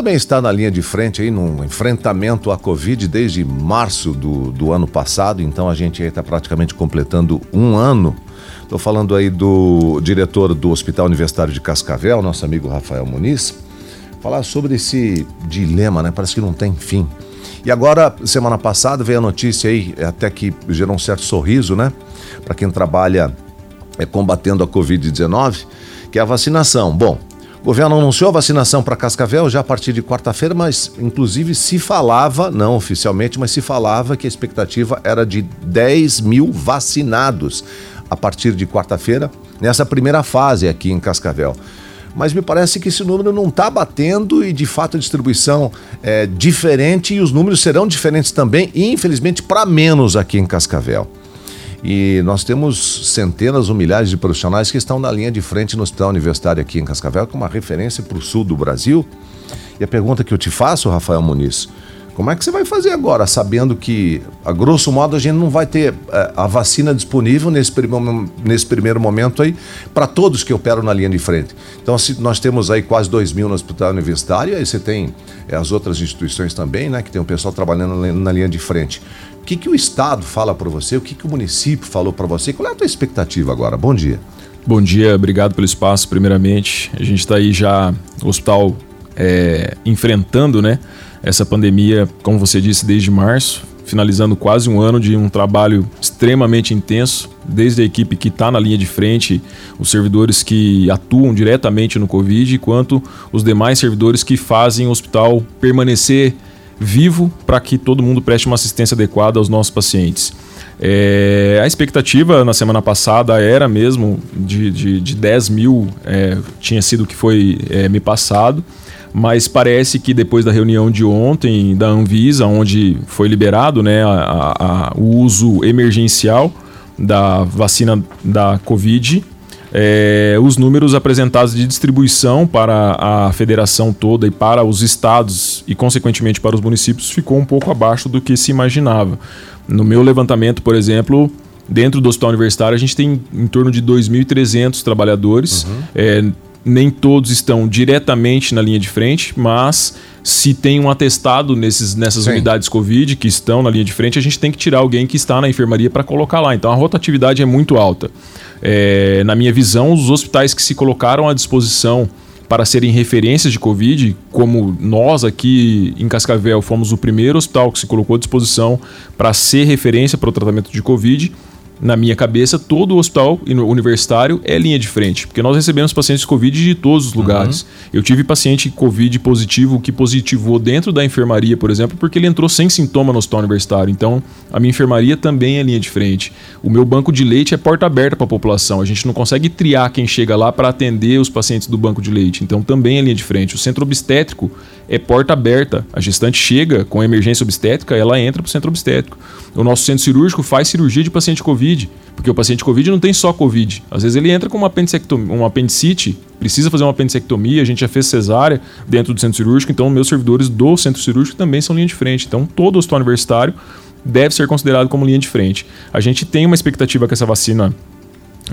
também está na linha de frente aí no enfrentamento à Covid desde março do, do ano passado, então a gente está praticamente completando um ano. Estou falando aí do diretor do Hospital Universitário de Cascavel, nosso amigo Rafael Muniz, falar sobre esse dilema, né? Parece que não tem fim. E agora, semana passada, veio a notícia aí, até que gerou um certo sorriso, né? Para quem trabalha é, combatendo a Covid-19, que é a vacinação. Bom, o governo anunciou a vacinação para Cascavel já a partir de quarta-feira, mas inclusive se falava, não oficialmente, mas se falava que a expectativa era de 10 mil vacinados a partir de quarta-feira, nessa primeira fase aqui em Cascavel. Mas me parece que esse número não está batendo e de fato a distribuição é diferente e os números serão diferentes também, e infelizmente para menos aqui em Cascavel. E nós temos centenas ou milhares de profissionais que estão na linha de frente no Hospital Universitário aqui em Cascavel, com uma referência para o sul do Brasil. E a pergunta que eu te faço, Rafael Muniz, como é que você vai fazer agora, sabendo que, a grosso modo, a gente não vai ter é, a vacina disponível nesse, prim nesse primeiro momento aí para todos que operam na linha de frente? Então, se nós temos aí quase 2 mil no hospital universitário, aí você tem é, as outras instituições também, né, que tem o pessoal trabalhando na linha de frente. O que, que o Estado fala para você? O que, que o município falou para você? Qual é a tua expectativa agora? Bom dia. Bom dia, obrigado pelo espaço, primeiramente. A gente está aí já, o hospital é, enfrentando né, essa pandemia, como você disse, desde março, finalizando quase um ano de um trabalho extremamente intenso, desde a equipe que está na linha de frente, os servidores que atuam diretamente no Covid, quanto os demais servidores que fazem o hospital permanecer vivo para que todo mundo preste uma assistência adequada aos nossos pacientes. É, a expectativa na semana passada era mesmo de, de, de 10 mil, é, tinha sido o que foi é, me passado, mas parece que depois da reunião de ontem da Anvisa, onde foi liberado né, a, a, o uso emergencial da vacina da Covid, é, os números apresentados de distribuição para a federação toda e para os estados e, consequentemente, para os municípios ficou um pouco abaixo do que se imaginava. No meu levantamento, por exemplo, dentro do hospital universitário, a gente tem em torno de 2.300 trabalhadores. Uhum. É, nem todos estão diretamente na linha de frente, mas se tem um atestado nesses, nessas Sim. unidades Covid que estão na linha de frente, a gente tem que tirar alguém que está na enfermaria para colocar lá. Então a rotatividade é muito alta. É, na minha visão, os hospitais que se colocaram à disposição para serem referências de Covid, como nós aqui em Cascavel fomos o primeiro hospital que se colocou à disposição para ser referência para o tratamento de Covid, na minha cabeça, todo o hospital universitário é linha de frente, porque nós recebemos pacientes Covid de todos os lugares. Uhum. Eu tive paciente Covid positivo que positivou dentro da enfermaria, por exemplo, porque ele entrou sem sintoma no hospital universitário. Então, a minha enfermaria também é linha de frente. O meu banco de leite é porta aberta para a população. A gente não consegue triar quem chega lá para atender os pacientes do banco de leite. Então, também é linha de frente. O centro obstétrico é porta aberta. A gestante chega com emergência obstétrica, ela entra para o centro obstétrico. O nosso centro cirúrgico faz cirurgia de paciente Covid, porque o paciente Covid não tem só Covid. Às vezes ele entra com uma, uma apendicite, precisa fazer uma apendicectomia, a gente já fez cesárea dentro do centro cirúrgico, então meus servidores do centro cirúrgico também são linha de frente. Então todo o hospital universitário deve ser considerado como linha de frente. A gente tem uma expectativa que essa vacina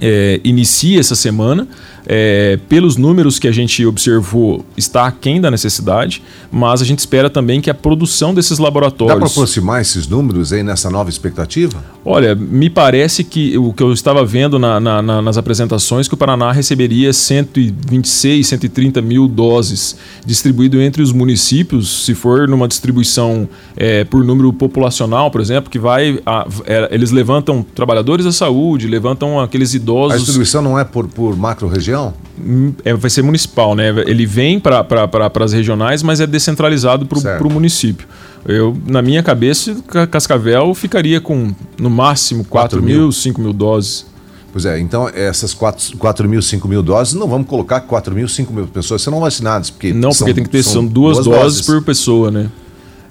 é, inicia essa semana. É, pelos números que a gente observou, está aquém da necessidade, mas a gente espera também que a produção desses laboratórios. Dá para aproximar esses números aí nessa nova expectativa? Olha, me parece que o que eu estava vendo na, na, na, nas apresentações que o Paraná receberia 126, 130 mil doses distribuído entre os municípios, se for numa distribuição é, por número populacional, por exemplo, que vai. A, é, eles levantam trabalhadores da saúde, levantam aqueles idosos. A distribuição não é por, por macro-região? Hum, é, vai ser municipal, né? Ele vem para pra, as regionais, mas é descentralizado para o município. Eu, na minha cabeça, Cascavel ficaria com no máximo 4, 4 mil, mil, 5 mil doses. Pois é, então essas 4, 4 mil, 5 mil doses, não vamos colocar 4 mil, 5 mil pessoas serão vacinadas. Porque não, porque são, tem que ter são duas, duas doses, doses por pessoa, né?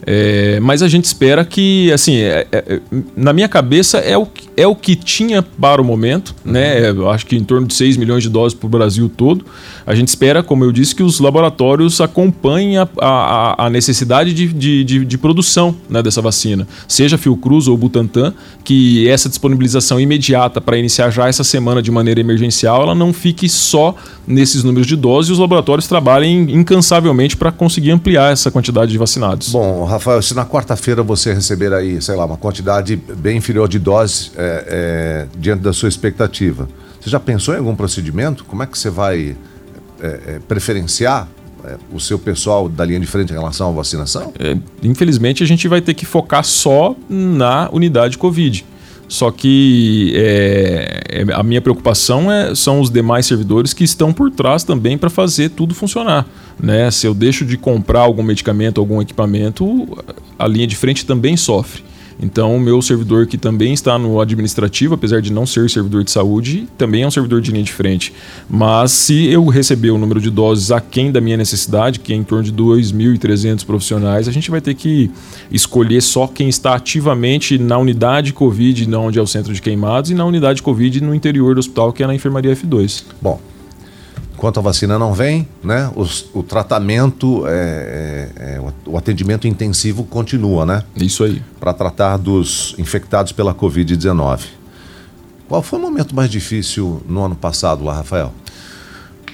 É, mas a gente espera que, assim, é, é, na minha cabeça é o, é o que tinha para o momento, né? Eu acho que em torno de 6 milhões de doses para o Brasil todo. A gente espera, como eu disse, que os laboratórios acompanhem a, a, a necessidade de, de, de, de produção né, dessa vacina, seja Fiocruz ou Butantan, que essa disponibilização imediata para iniciar já essa semana de maneira emergencial, ela não fique só nesses números de doses e os laboratórios trabalhem incansavelmente para conseguir ampliar essa quantidade de vacinados. Bom, Rafael, se na quarta-feira você receber aí, sei lá, uma quantidade bem inferior de doses é, é, diante da sua expectativa, você já pensou em algum procedimento? Como é que você vai é, é preferenciar é, o seu pessoal da linha de frente em relação à vacinação? É, infelizmente, a gente vai ter que focar só na unidade Covid. Só que é, é, a minha preocupação é, são os demais servidores que estão por trás também para fazer tudo funcionar. Né? Se eu deixo de comprar algum medicamento, algum equipamento, a linha de frente também sofre. Então, o meu servidor que também está no administrativo, apesar de não ser servidor de saúde, também é um servidor de linha de frente. Mas se eu receber o número de doses aquém da minha necessidade, que é em torno de 2.300 profissionais, a gente vai ter que escolher só quem está ativamente na unidade Covid, onde é o centro de queimados, e na unidade Covid no interior do hospital, que é na enfermaria F2. Bom, Enquanto a vacina não vem, né, os, o tratamento, é, é, é, o atendimento intensivo continua, né? Isso aí. Para tratar dos infectados pela Covid-19. Qual foi o momento mais difícil no ano passado lá, Rafael?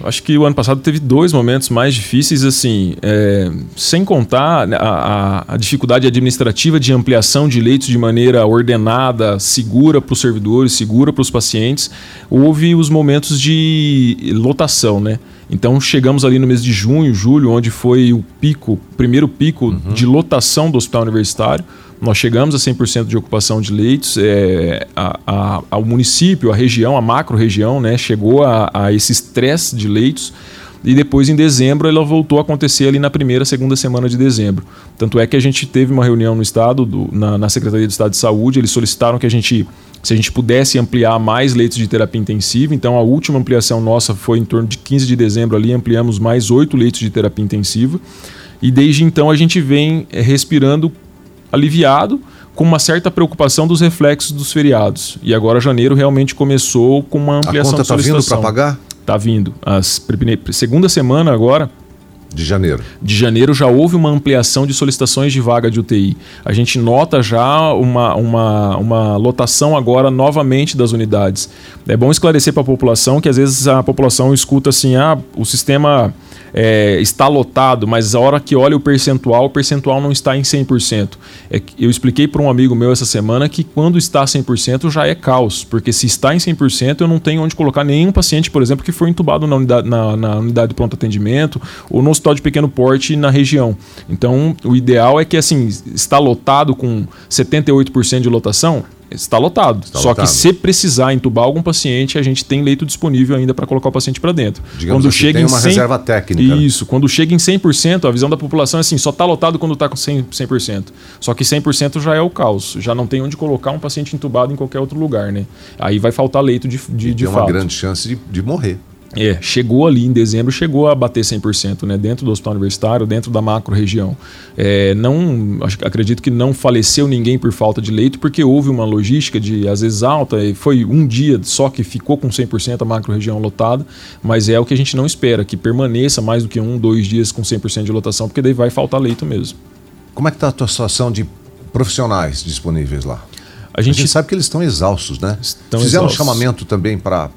Acho que o ano passado teve dois momentos mais difíceis, assim, é, sem contar a, a, a, dificuldade administrativa de ampliação de leitos de maneira ordenada, segura para os servidores, segura para os pacientes. Houve os momentos de lotação, né? Então chegamos ali no mês de junho, julho, onde foi o pico, primeiro pico uhum. de lotação do hospital universitário. Nós chegamos a 100% de ocupação de leitos. É, a, a, ao município, a região, a macro-região, né, chegou a, a esse estresse de leitos. E depois, em dezembro, ela voltou a acontecer ali na primeira, segunda semana de dezembro. Tanto é que a gente teve uma reunião no Estado, do, na, na Secretaria do Estado de Saúde, eles solicitaram que a gente se a gente pudesse ampliar mais leitos de terapia intensiva. Então, a última ampliação nossa foi em torno de 15 de dezembro ali, ampliamos mais oito leitos de terapia intensiva. E desde então a gente vem eh, respirando aliviado, com uma certa preocupação dos reflexos dos feriados. E agora janeiro realmente começou com uma ampliação a conta está vindo para pagar? Está vindo. As segunda semana agora de janeiro. De janeiro já houve uma ampliação de solicitações de vaga de UTI. A gente nota já uma, uma, uma lotação agora novamente das unidades. É bom esclarecer para a população que às vezes a população escuta assim: ah, o sistema é, está lotado, mas a hora que olha o percentual, o percentual não está em 100%. É, eu expliquei para um amigo meu essa semana que quando está 100% já é caos, porque se está em 100% eu não tenho onde colocar nenhum paciente, por exemplo, que foi entubado na unidade, na, na unidade de pronto atendimento ou no hospital de pequeno porte na região. Então, o ideal é que assim, está lotado com 78% de lotação, Está lotado. Está Só lotado. que se precisar entubar algum paciente, a gente tem leito disponível ainda para colocar o paciente para dentro. Digamos quando assim, chega tem uma 100... reserva técnica. Né? Isso. Quando chega em 100%, a visão da população é assim, só está lotado quando está com 100%, 100%. Só que 100% já é o caos. Já não tem onde colocar um paciente entubado em qualquer outro lugar, né? Aí vai faltar leito de, de, e de tem fato. uma grande chance de, de morrer. É, chegou ali em dezembro, chegou a bater 100%, né, dentro do hospital universitário, dentro da macro região. É, não, acredito que não faleceu ninguém por falta de leito, porque houve uma logística de, às vezes, alta, e foi um dia só que ficou com 100% a macro região lotada, mas é o que a gente não espera, que permaneça mais do que um, dois dias com 100% de lotação, porque daí vai faltar leito mesmo. Como é que está a tua situação de profissionais disponíveis lá? A gente, a gente sabe que eles estão exaustos, né? Estão Fizeram exaustos. um chamamento também para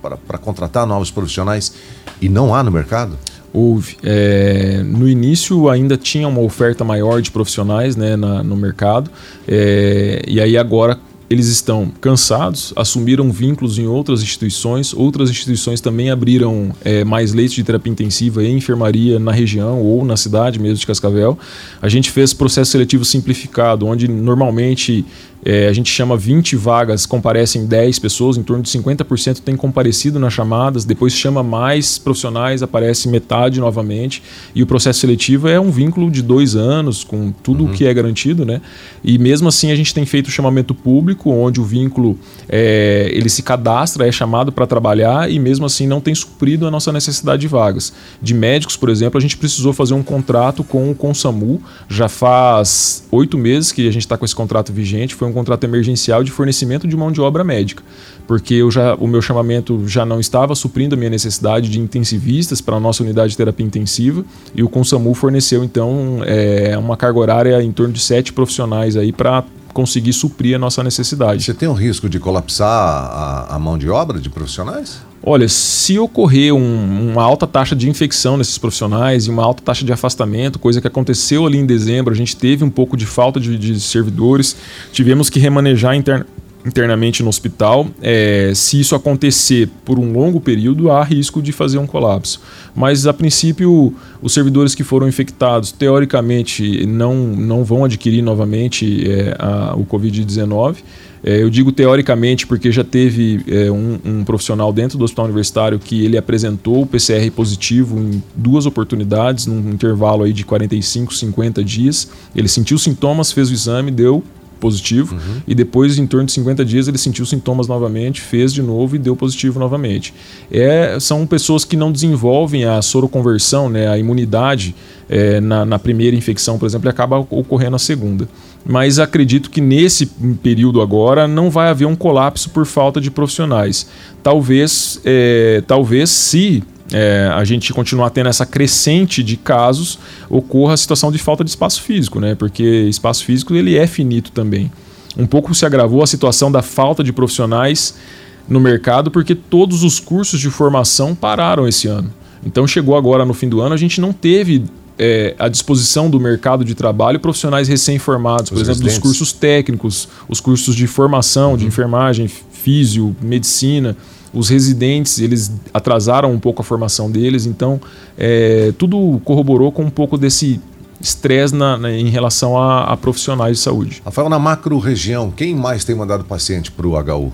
contratar novos profissionais e não há no mercado? Houve. É, no início ainda tinha uma oferta maior de profissionais né, na, no mercado, é, e aí agora eles estão cansados, assumiram vínculos em outras instituições, outras instituições também abriram é, mais leitos de terapia intensiva e enfermaria na região ou na cidade mesmo de Cascavel. A gente fez processo seletivo simplificado, onde normalmente é, a gente chama 20 vagas, comparecem 10 pessoas, em torno de 50% tem comparecido nas chamadas, depois chama mais profissionais, aparece metade novamente. E o processo seletivo é um vínculo de dois anos, com tudo o uhum. que é garantido, né? E mesmo assim a gente tem feito o chamamento público público, onde o vínculo é, ele se cadastra, é chamado para trabalhar e mesmo assim não tem suprido a nossa necessidade de vagas. De médicos, por exemplo, a gente precisou fazer um contrato com o Consamu, já faz oito meses que a gente está com esse contrato vigente, foi um contrato emergencial de fornecimento de mão de obra médica, porque eu já, o meu chamamento já não estava suprindo a minha necessidade de intensivistas para a nossa unidade de terapia intensiva e o Consamu forneceu então é, uma carga horária em torno de sete profissionais aí para conseguir suprir a nossa necessidade. Você tem o risco de colapsar a, a mão de obra de profissionais? Olha, se ocorrer um, uma alta taxa de infecção nesses profissionais e uma alta taxa de afastamento, coisa que aconteceu ali em dezembro, a gente teve um pouco de falta de, de servidores, tivemos que remanejar interna, internamente no hospital. É, se isso acontecer por um longo período, há risco de fazer um colapso. Mas, a princípio, os servidores que foram infectados, teoricamente, não, não vão adquirir novamente é, a, o Covid-19. É, eu digo teoricamente porque já teve é, um, um, profissional dentro do hospital universitário que ele apresentou o PCR positivo em duas oportunidades, num intervalo aí de 45, 50 dias. Ele sentiu sintomas, fez o exame, deu positivo uhum. e depois em torno de 50 dias ele sentiu sintomas novamente, fez de novo e deu positivo novamente. É, são pessoas que não desenvolvem a soroconversão, né, a imunidade é, na, na, primeira infecção, por exemplo, e acaba ocorrendo a segunda. Mas acredito que nesse período agora não vai haver um colapso por falta de profissionais. Talvez, é, talvez se é, a gente continuar tendo essa crescente de casos, ocorra a situação de falta de espaço físico, né? Porque espaço físico ele é finito também. Um pouco se agravou a situação da falta de profissionais no mercado porque todos os cursos de formação pararam esse ano. Então chegou agora no fim do ano, a gente não teve é, à disposição do mercado de trabalho profissionais recém-formados, por exemplo, residentes. dos cursos técnicos, os cursos de formação, uhum. de enfermagem, físio, medicina os residentes eles atrasaram um pouco a formação deles, então é, tudo corroborou com um pouco desse estresse em relação a, a, profissionais de saúde. Rafael, na macro região, quem mais tem mandado paciente para o HU?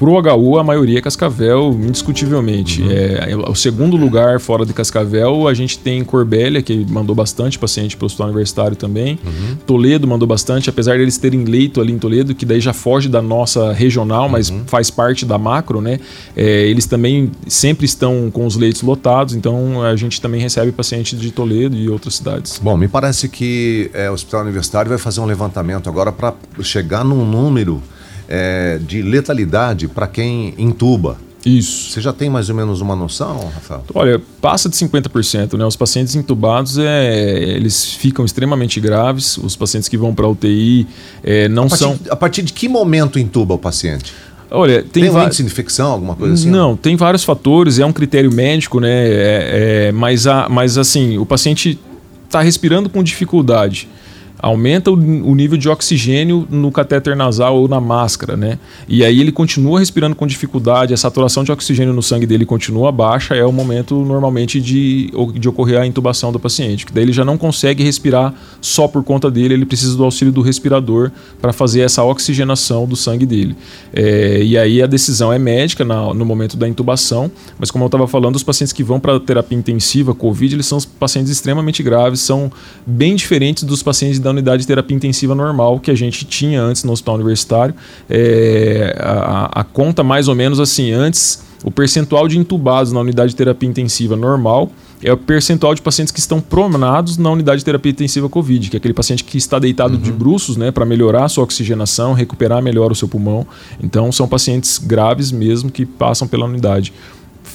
Pro HU, a maioria é Cascavel, indiscutivelmente. Uhum. É, o segundo lugar fora de Cascavel, a gente tem Corbélia, que mandou bastante paciente para o hospital universitário também. Uhum. Toledo mandou bastante, apesar deles terem leito ali em Toledo, que daí já foge da nossa regional, mas uhum. faz parte da macro, né? É, eles também sempre estão com os leitos lotados, então a gente também recebe paciente de Toledo e outras cidades. Bom, me parece que é, o hospital universitário vai fazer um levantamento agora para chegar num número é, de letalidade para quem intuba. Isso. Você já tem mais ou menos uma noção, Rafael? Olha, passa de 50%, né? Os pacientes intubados, é, eles ficam extremamente graves. Os pacientes que vão para UTI é, não a partir, são. A partir de que momento intuba o paciente? Olha, tem, tem um índice de infecção, alguma coisa assim? Não, tem vários fatores, é um critério médico, né? É, é, mas, a, mas assim, o paciente está respirando com dificuldade aumenta o, o, nível de oxigênio no catéter nasal ou na máscara, né? E aí ele continua respirando com dificuldade, a saturação de oxigênio no sangue dele continua baixa, é o momento normalmente de, de ocorrer a intubação do paciente, que daí ele já não consegue respirar só por conta dele, ele precisa do auxílio do respirador para fazer essa oxigenação do sangue dele. É, e aí a decisão é médica na, no momento da intubação, mas como eu estava falando, os pacientes que vão para terapia intensiva, COVID, eles são pacientes extremamente graves, são bem diferentes dos pacientes da da unidade de terapia intensiva normal que a gente tinha antes no hospital universitário. É, a, a conta mais ou menos assim, antes o percentual de intubados na unidade de terapia intensiva normal é o percentual de pacientes que estão pronados na unidade de terapia intensiva COVID, que é aquele paciente que está deitado uhum. de bruços, né, para melhorar a sua oxigenação, recuperar melhor o seu pulmão. Então, são pacientes graves mesmo que passam pela unidade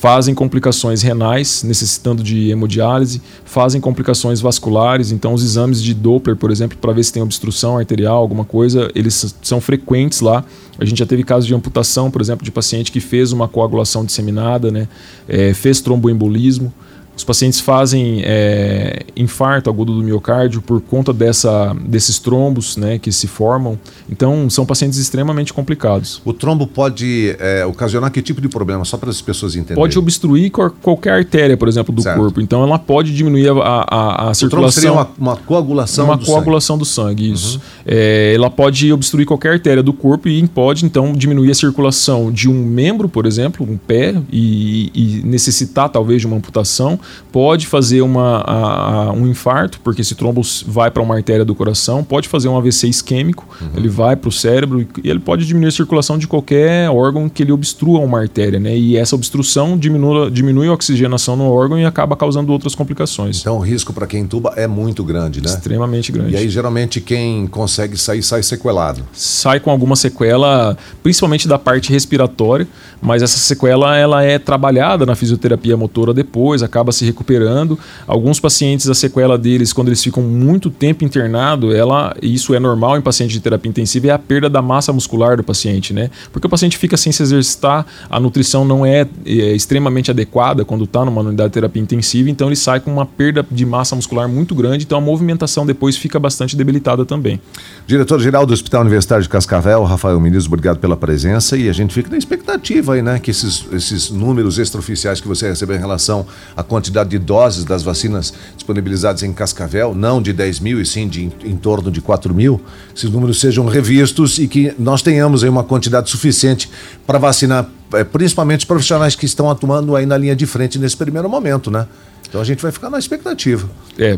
fazem complicações renais, necessitando de hemodiálise, fazem complicações vasculares, então os exames de Doppler, por exemplo, para ver se tem obstrução arterial, alguma coisa, eles são frequentes lá. A gente já teve casos de amputação, por exemplo, de paciente que fez uma coagulação disseminada, né, é, fez tromboembolismo. Os pacientes fazem é, infarto agudo do miocárdio por conta dessa, desses trombos né, que se formam. Então, são pacientes extremamente complicados. O trombo pode é, ocasionar que tipo de problema? Só para as pessoas entenderem. Pode obstruir qualquer artéria, por exemplo, do certo. corpo. Então, ela pode diminuir a, a, a circulação. O trombo seria uma, uma coagulação uma do coagulação sangue. do sangue, isso. Uhum. É, ela pode obstruir qualquer artéria do corpo e pode, então, diminuir a circulação de um membro, por exemplo, um pé, e, e necessitar talvez de uma amputação pode fazer uma, a, a, um infarto, porque esse trombo vai para uma artéria do coração, pode fazer um AVC isquêmico, uhum. ele vai para o cérebro e ele pode diminuir a circulação de qualquer órgão que ele obstrua uma artéria, né? E essa obstrução diminui, diminui a oxigenação no órgão e acaba causando outras complicações. Então o risco para quem entuba é muito grande, né? Extremamente grande. E aí geralmente quem consegue sair sai sequelado. Sai com alguma sequela, principalmente da parte respiratória, mas essa sequela ela é trabalhada na fisioterapia motora depois, acaba se recuperando. Alguns pacientes a sequela deles quando eles ficam muito tempo internado, ela isso é normal em paciente de terapia intensiva é a perda da massa muscular do paciente, né? Porque o paciente fica sem se exercitar, a nutrição não é, é extremamente adequada quando está numa unidade de terapia intensiva, então ele sai com uma perda de massa muscular muito grande, então a movimentação depois fica bastante debilitada também. Diretor-geral do Hospital Universitário de Cascavel, Rafael Ministro, obrigado pela presença e a gente fica na expectativa aí, né, que esses, esses números extraoficiais que você recebeu em relação à quantidade de doses das vacinas disponibilizadas em Cascavel, não de 10 mil e sim de em, torno de 4 mil, esses números sejam revistos e que nós tenhamos aí uma quantidade suficiente para vacinar é, principalmente os profissionais que estão atuando aí na linha de frente nesse primeiro momento, né? Então a gente vai ficar na expectativa. É,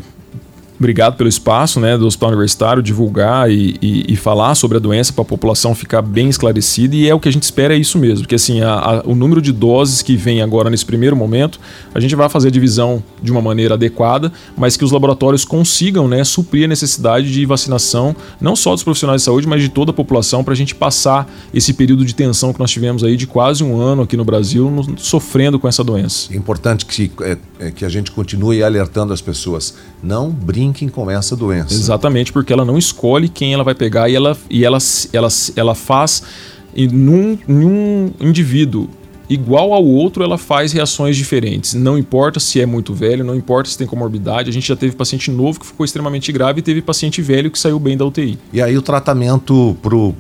Obrigado pelo espaço né, do Hospital Universitário, divulgar e, e, e falar sobre a doença para a população ficar bem esclarecida. E é o que a gente espera, é isso mesmo. Que assim, a, a, o número de doses que vem agora nesse primeiro momento, a gente vai fazer a divisão de uma maneira adequada, mas que os laboratórios consigam né, suprir a necessidade de vacinação, não só dos profissionais de saúde, mas de toda a população, para a gente passar esse período de tensão que nós tivemos aí de quase um ano aqui no Brasil, no, sofrendo com essa doença. É importante que, é, é, que a gente continue alertando as pessoas. Não brinquem brinquem com essa doença. Exatamente, porque ela não escolhe quem ela vai pegar e ela, e ela, ela, ela faz em um indivíduo igual ao outro, ela faz reações diferentes. Não importa se é muito velho, não importa se tem comorbidade. A gente já teve paciente novo que ficou extremamente grave e teve paciente velho que saiu bem da UTI. E aí o tratamento pro,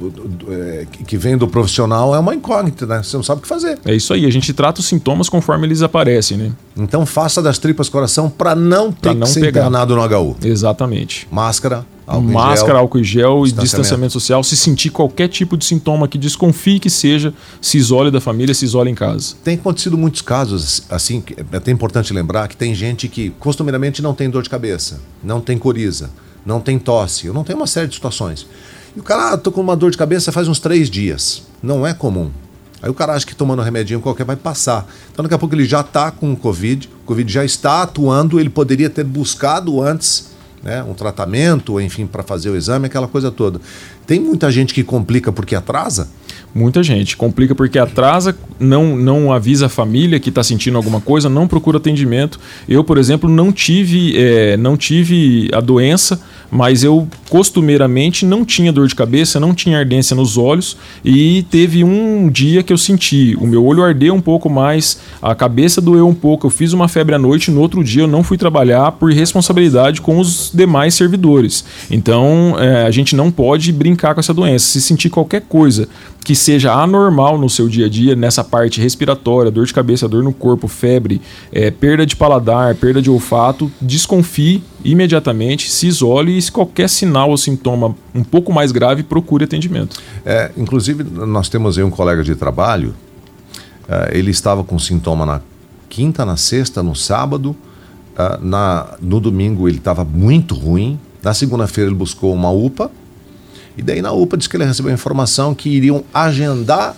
é, que vem do profissional é uma incógnita, né? Você não sabe o que fazer. É isso aí. A gente trata os sintomas conforme eles aparecem, né? Então faça das tripas coração para não ter pra não que ser pegar. internado no HU. Exatamente. Máscara, Álcool Máscara, gel, álcool gel e distanciamento social. Se sentir qualquer tipo de sintoma que desconfie que seja, se isole da família, se isole em casa. Tem acontecido muitos casos, assim, é até importante lembrar que tem gente que costumeiramente não tem dor de cabeça, não tem coriza, não tem tosse, não tem uma série de situações. E o cara, ah, tô com uma dor de cabeça faz uns três dias. Não é comum. Aí o cara acha que tomando um remedinho qualquer vai passar. Então daqui a pouco ele já está com o Covid, o Covid já está atuando, ele poderia ter buscado antes né, um tratamento, enfim, para fazer o exame, aquela coisa toda. Tem muita gente que complica porque atrasa? Muita gente. Complica porque atrasa, não, não avisa a família que está sentindo alguma coisa, não procura atendimento. Eu, por exemplo, não tive, é, não tive a doença, mas eu costumeiramente não tinha dor de cabeça, não tinha ardência nos olhos e teve um dia que eu senti, o meu olho ardeu um pouco mais, a cabeça doeu um pouco, eu fiz uma febre à noite, no outro dia eu não fui trabalhar por responsabilidade com os demais servidores. Então é, a gente não pode brincar com essa doença. Se sentir qualquer coisa que seja anormal no seu dia a dia, nessa parte respiratória, dor de cabeça, dor no corpo, febre, é, perda de paladar, perda de olfato, desconfie imediatamente, se isole e se qualquer sinal ou sintoma um pouco mais grave, procure atendimento. É, inclusive, nós temos aí um colega de trabalho, uh, ele estava com sintoma na quinta, na sexta, no sábado, uh, na, no domingo ele estava muito ruim, na segunda-feira ele buscou uma UPA, e daí na UPA disse que ele recebeu informação que iriam agendar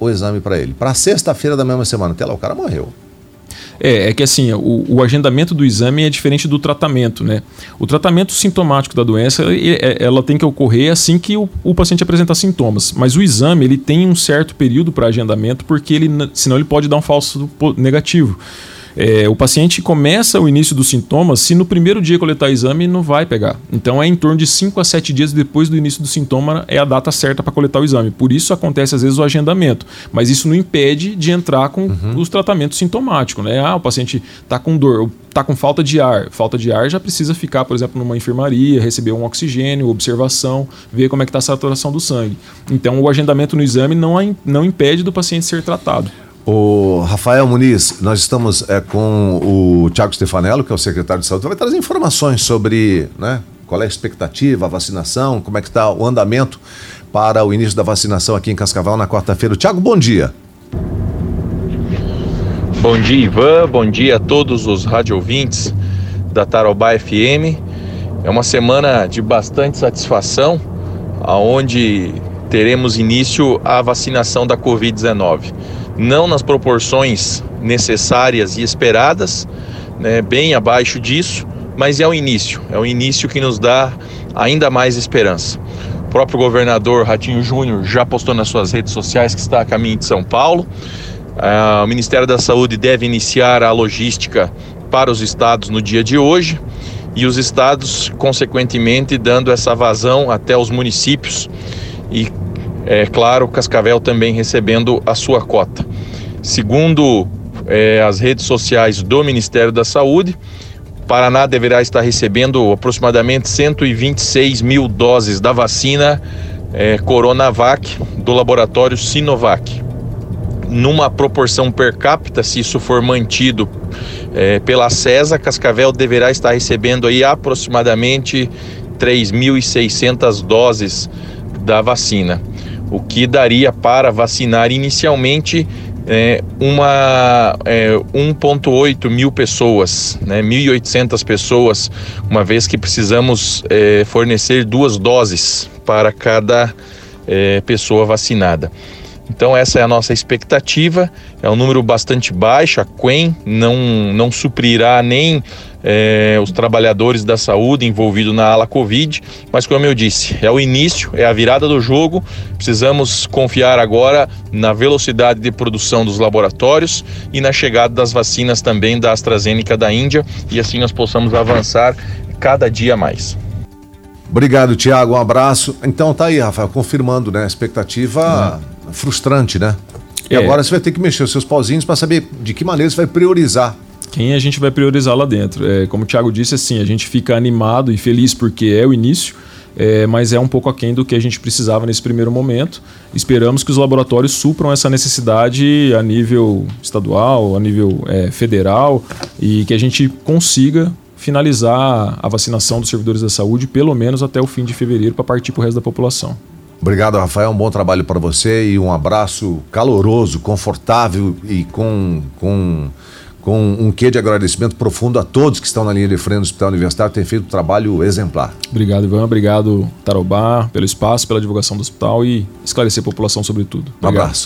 o exame para ele. Para sexta-feira da mesma semana. Até lá o cara morreu. É, é que assim, o, o, agendamento do exame é diferente do tratamento, né? O tratamento sintomático da doença, é, ela tem que ocorrer assim que o, o, paciente apresentar sintomas. Mas o exame, ele tem um certo período para agendamento, porque ele, senão ele pode dar um falso negativo. É, o paciente começa o início dos sintomas, se no primeiro dia coletar exame, não vai pegar. Então é em torno de 5 a 7 dias depois do início do sintoma é a data certa para coletar o exame. Por isso acontece às vezes o agendamento. Mas isso não impede de entrar com uhum. os tratamentos sintomáticos. Né? Ah, o paciente está com dor, está com falta de ar. Falta de ar já precisa ficar, por exemplo, numa enfermaria, receber um oxigênio, observação, ver como é que está a saturação do sangue. Então o agendamento no exame não, não impede do paciente ser tratado. O Rafael Muniz, nós estamos é, com o Tiago Stefanello, que é o secretário de saúde, vai trazer informações sobre né, qual é a expectativa, a vacinação, como é que está o andamento para o início da vacinação aqui em Cascavel na quarta-feira. Tiago, bom dia. Bom dia, Ivan. Bom dia a todos os radiovintes da Tarobá FM. É uma semana de bastante satisfação, aonde teremos início a vacinação da Covid-19. Não nas proporções necessárias e esperadas, né, bem abaixo disso, mas é o início. É o início que nos dá ainda mais esperança. O próprio governador Ratinho Júnior já postou nas suas redes sociais que está a caminho de São Paulo. Ah, o Ministério da Saúde deve iniciar a logística para os estados no dia de hoje e os estados, consequentemente, dando essa vazão até os municípios e, é claro, Cascavel também recebendo a sua cota. Segundo é, as redes sociais do Ministério da Saúde, Paraná deverá estar recebendo aproximadamente 126 mil doses da vacina é, Coronavac do laboratório Sinovac numa proporção per capita, se isso for mantido é, pela CESA, Cascavel deverá estar recebendo aí aproximadamente 3.600 doses da vacina, o que daria para vacinar inicialmente é, uma é, 1,8 mil pessoas, né, 1.800 pessoas, uma vez que precisamos é, fornecer duas doses para cada é, pessoa vacinada. Então essa é a nossa expectativa, é um número bastante baixo, a Quen não, não suprirá nem é, os trabalhadores da saúde envolvidos na ala Covid, mas como eu disse, é o início, é a virada do jogo, precisamos confiar agora na velocidade de produção dos laboratórios e na chegada das vacinas também da AstraZeneca da Índia e assim nós possamos avançar cada dia mais. Obrigado, Tiago. Um abraço. Então tá aí, Rafael, confirmando, né? A expectativa. Uhum frustrante, né? E é. agora você vai ter que mexer os seus pauzinhos para saber de que maneira você vai priorizar. Quem a gente vai priorizar lá dentro. É, como o Thiago disse, assim, a gente fica animado e feliz porque é o início, é, mas é um pouco aquém do que a gente precisava nesse primeiro momento. Esperamos que os laboratórios supram essa necessidade a nível estadual, a nível é, federal e que a gente consiga finalizar a vacinação dos servidores da saúde pelo menos até o fim de fevereiro para partir para o resto da população. Obrigado, Rafael. Um bom trabalho para você e um abraço caloroso, confortável e com, com, com um quê de agradecimento profundo a todos que estão na linha de frente do Hospital Universitário, tem feito um trabalho exemplar. Obrigado, Ivan. Obrigado, Tarobá, pelo espaço, pela divulgação do hospital e esclarecer a população sobre tudo. Um abraço.